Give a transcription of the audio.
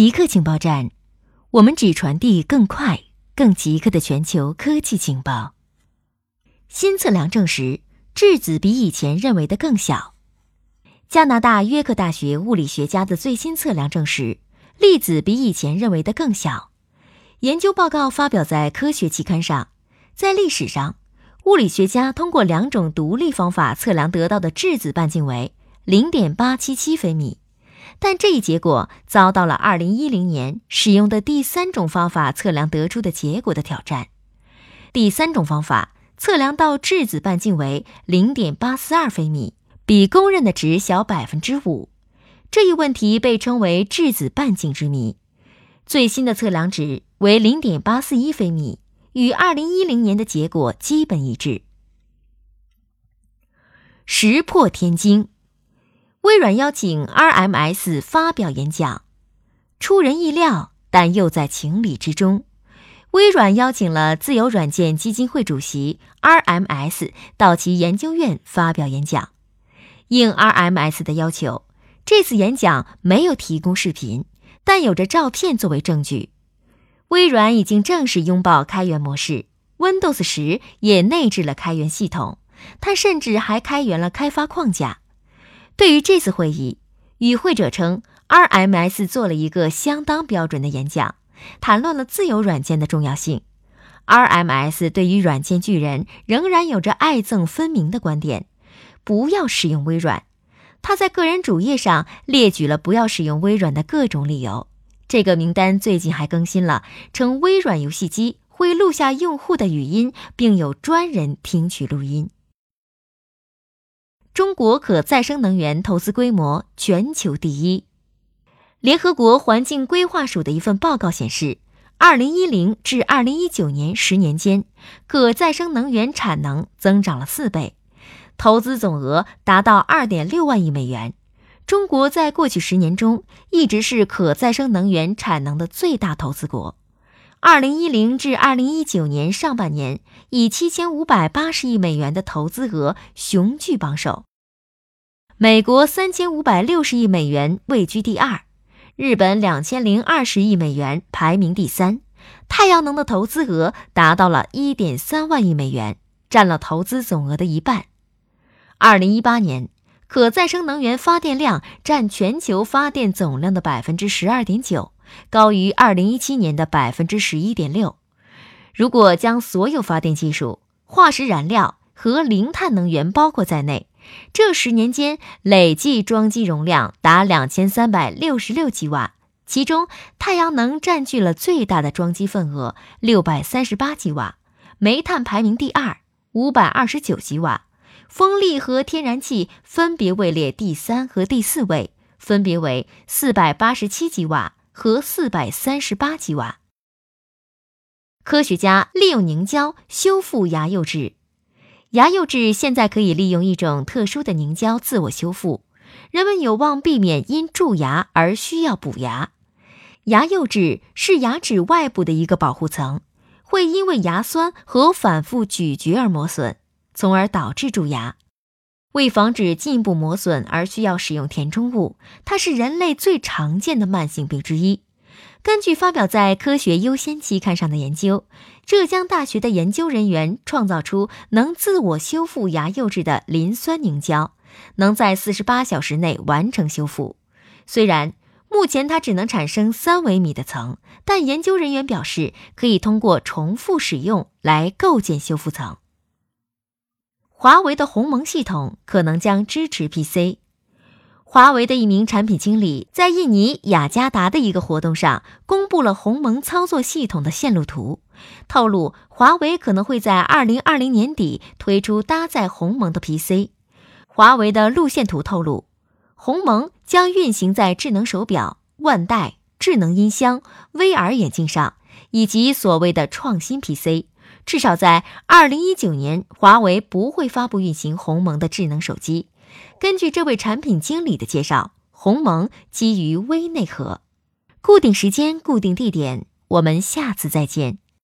极客情报站，我们只传递更快、更极客的全球科技情报。新测量证实，质子比以前认为的更小。加拿大约克大学物理学家的最新测量证实，粒子比以前认为的更小。研究报告发表在科学期刊上。在历史上，物理学家通过两种独立方法测量得到的质子半径为零点八七七微米。但这一结果遭到了2010年使用的第三种方法测量得出的结果的挑战。第三种方法测量到质子半径为0.842微米，比公认的值小百分之五。这一问题被称为质子半径之谜。最新的测量值为0.841微米，与2010年的结果基本一致。石破天惊。微软邀请 RMS 发表演讲，出人意料，但又在情理之中。微软邀请了自由软件基金会主席 RMS 到其研究院发表演讲。应 RMS 的要求，这次演讲没有提供视频，但有着照片作为证据。微软已经正式拥抱开源模式，Windows 十也内置了开源系统，它甚至还开源了开发框架。对于这次会议，与会者称，RMS 做了一个相当标准的演讲，谈论了自由软件的重要性。RMS 对于软件巨人仍然有着爱憎分明的观点，不要使用微软。他在个人主页上列举了不要使用微软的各种理由。这个名单最近还更新了，称微软游戏机会录下用户的语音，并有专人听取录音。中国可再生能源投资规模全球第一。联合国环境规划署的一份报告显示，二零一零至二零一九年十年间，可再生能源产能增长了四倍，投资总额达到二点六万亿美元。中国在过去十年中一直是可再生能源产能的最大投资国。二零一零至二零一九年上半年，以七千五百八十亿美元的投资额雄踞榜首。美国三千五百六十亿美元位居第二，日本两千零二十亿美元排名第三。太阳能的投资额达到了一点三万亿美元，占了投资总额的一半。二零一八年，可再生能源发电量占全球发电总量的百分之十二点九，高于二零一七年的百分之十一点六。如果将所有发电技术、化石燃料和零碳能源包括在内，这十年间累计装机容量达两千三百六十六吉瓦，其中太阳能占据了最大的装机份额，六百三十八吉瓦；煤炭排名第二，五百二十九吉瓦；风力和天然气分别位列第三和第四位，分别为四百八十七吉瓦和四百三十八吉瓦。科学家利用凝胶修复牙釉质。牙釉质现在可以利用一种特殊的凝胶自我修复，人们有望避免因蛀牙而需要补牙。牙釉质是牙齿外部的一个保护层，会因为牙酸和反复咀嚼而磨损，从而导致蛀牙。为防止进一步磨损而需要使用填充物，它是人类最常见的慢性病之一。根据发表在《科学优先》期刊上的研究，浙江大学的研究人员创造出能自我修复牙釉质的磷酸凝胶，能在四十八小时内完成修复。虽然目前它只能产生三微米的层，但研究人员表示可以通过重复使用来构建修复层。华为的鸿蒙系统可能将支持 PC。华为的一名产品经理在印尼雅加达的一个活动上公布了鸿蒙操作系统的线路图，透露华为可能会在二零二零年底推出搭载鸿蒙的 PC。华为的路线图透露，鸿蒙将运行在智能手表、腕带、智能音箱、VR 眼镜上，以及所谓的创新 PC。至少在二零一九年，华为不会发布运行鸿蒙的智能手机。根据这位产品经理的介绍，鸿蒙基于微内核。固定时间，固定地点，我们下次再见。